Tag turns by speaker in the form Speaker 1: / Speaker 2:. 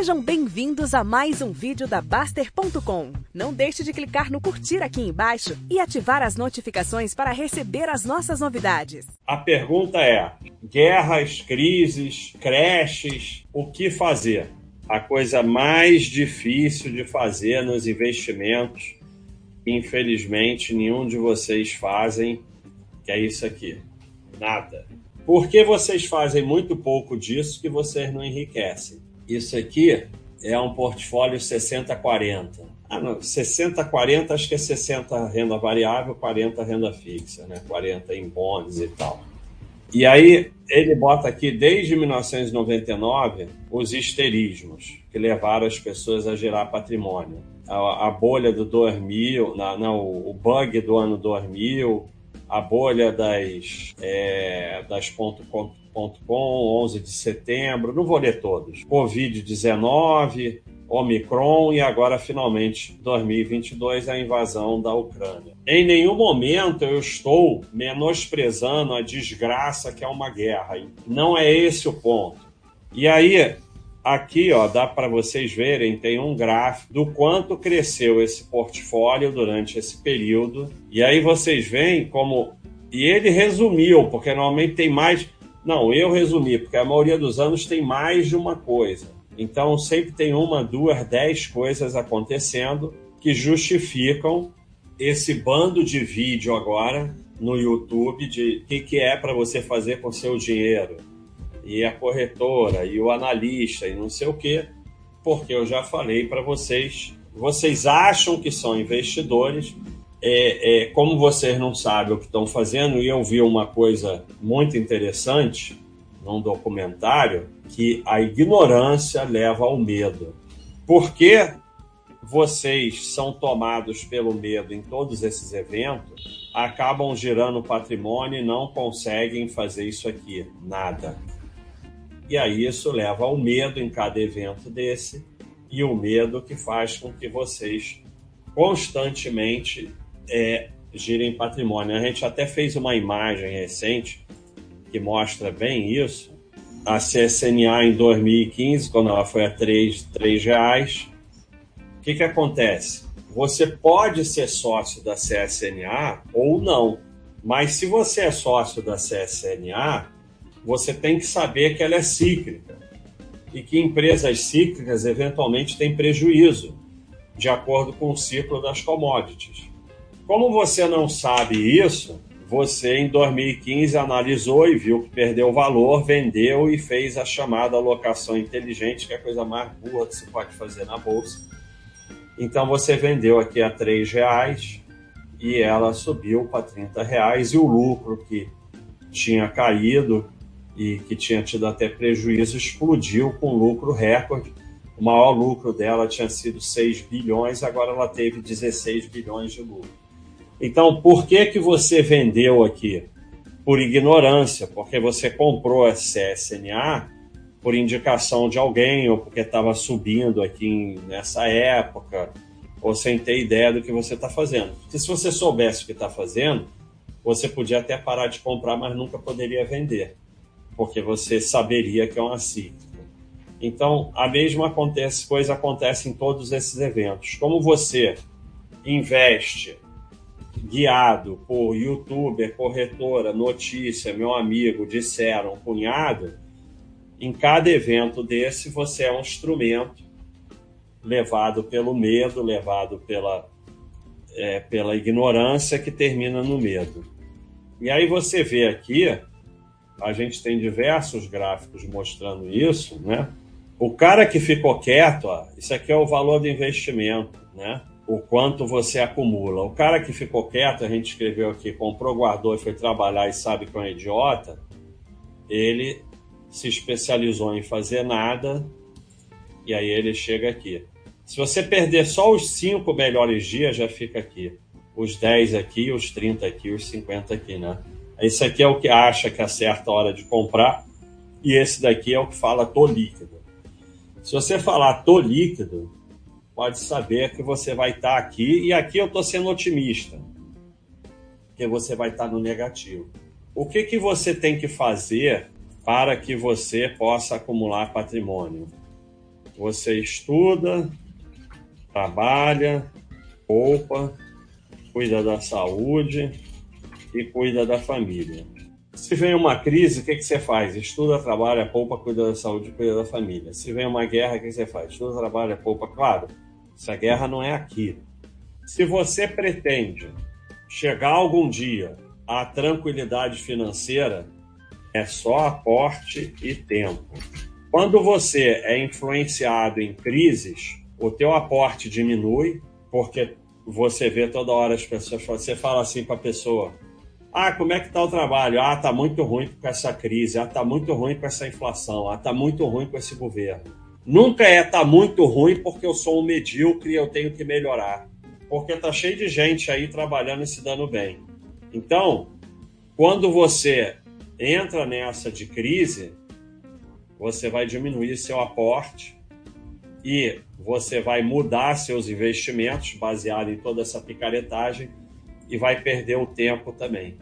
Speaker 1: Sejam bem-vindos a mais um vídeo da Baster.com. Não deixe de clicar no curtir aqui embaixo e ativar as notificações para receber as nossas novidades.
Speaker 2: A pergunta é: guerras, crises, creches, o que fazer? A coisa mais difícil de fazer nos investimentos, infelizmente, nenhum de vocês fazem, que é isso aqui. Nada. Porque vocês fazem muito pouco disso que vocês não enriquecem. Isso aqui é um portfólio 60-40. Ah, não, 60-40 acho que é 60 renda variável, 40 renda fixa, né? 40 em bonds e tal. E aí ele bota aqui desde 1999 os histerismos que levaram as pessoas a gerar patrimônio. A, a bolha do 2000, na, não, o bug do ano 2000, a bolha das, é, das ponto, ponto, ponto com, 11 de setembro, não vou ler todos. Covid-19, Omicron e agora, finalmente, 2022, a invasão da Ucrânia. Em nenhum momento eu estou menosprezando a desgraça que é uma guerra. Não é esse o ponto. E aí, Aqui, ó, dá para vocês verem, tem um gráfico do quanto cresceu esse portfólio durante esse período. E aí vocês veem como. E ele resumiu, porque normalmente tem mais. Não, eu resumi, porque a maioria dos anos tem mais de uma coisa. Então sempre tem uma, duas, dez coisas acontecendo que justificam esse bando de vídeo agora no YouTube de o que, que é para você fazer com seu dinheiro e a corretora e o analista e não sei o quê, porque eu já falei para vocês, vocês acham que são investidores, é, é, como vocês não sabem o que estão fazendo, e eu vi uma coisa muito interessante num documentário, que a ignorância leva ao medo. Por que vocês são tomados pelo medo em todos esses eventos, acabam girando patrimônio e não conseguem fazer isso aqui, nada. E aí isso leva ao medo em cada evento desse, e o medo que faz com que vocês constantemente é, girem patrimônio. A gente até fez uma imagem recente que mostra bem isso. A CSNA em 2015, quando ela foi a 3, 3 reais, o que, que acontece? Você pode ser sócio da CSNA ou não, mas se você é sócio da CSNA, você tem que saber que ela é cíclica e que empresas cíclicas eventualmente têm prejuízo, de acordo com o ciclo das commodities. Como você não sabe isso, você em 2015 analisou e viu que perdeu valor, vendeu e fez a chamada alocação inteligente, que é a coisa mais burra que se pode fazer na bolsa. Então você vendeu aqui a R$ reais e ela subiu para R$ reais e o lucro que tinha caído e que tinha tido até prejuízo, explodiu com lucro recorde. O maior lucro dela tinha sido 6 bilhões, agora ela teve 16 bilhões de lucro. Então, por que que você vendeu aqui? Por ignorância, porque você comprou a CSNA por indicação de alguém ou porque estava subindo aqui nessa época ou sem ter ideia do que você está fazendo. Porque se você soubesse o que está fazendo, você podia até parar de comprar, mas nunca poderia vender porque você saberia que é uma cíclica. Então, a mesma acontece, coisa acontece em todos esses eventos. Como você investe guiado por youtuber, corretora, notícia, meu amigo, disseram, cunhado, em cada evento desse você é um instrumento levado pelo medo, levado pela, é, pela ignorância que termina no medo. E aí você vê aqui a gente tem diversos gráficos mostrando isso, né? O cara que ficou quieto, ó, isso aqui é o valor do investimento, né? O quanto você acumula. O cara que ficou quieto, a gente escreveu aqui, comprou, guardou e foi trabalhar e sabe que é um idiota, ele se especializou em fazer nada e aí ele chega aqui. Se você perder só os cinco melhores dias, já fica aqui. Os 10 aqui, os 30 aqui, os 50 aqui, né? Esse aqui é o que acha que acerta a hora de comprar, e esse daqui é o que fala tô líquido. Se você falar tô líquido, pode saber que você vai estar tá aqui, e aqui eu estou sendo otimista, que você vai estar tá no negativo. O que, que você tem que fazer para que você possa acumular patrimônio? Você estuda, trabalha, poupa, cuida da saúde e cuida da família. Se vem uma crise, o que, que você faz? Estuda, trabalha, poupa, cuida da saúde, cuida da família. Se vem uma guerra, o que, que você faz? Estuda, trabalha, poupa. Claro, essa guerra não é aqui. Se você pretende chegar algum dia à tranquilidade financeira, é só aporte e tempo. Quando você é influenciado em crises, o teu aporte diminui, porque você vê toda hora as pessoas, você fala assim para a pessoa, ah, como é que está o trabalho? Ah, está muito ruim com essa crise. Ah, está muito ruim com essa inflação. Ah, está muito ruim com esse governo. Nunca é tá muito ruim porque eu sou um medíocre e eu tenho que melhorar. Porque tá cheio de gente aí trabalhando e se dando bem. Então, quando você entra nessa de crise, você vai diminuir seu aporte e você vai mudar seus investimentos baseado em toda essa picaretagem e vai perder o tempo também.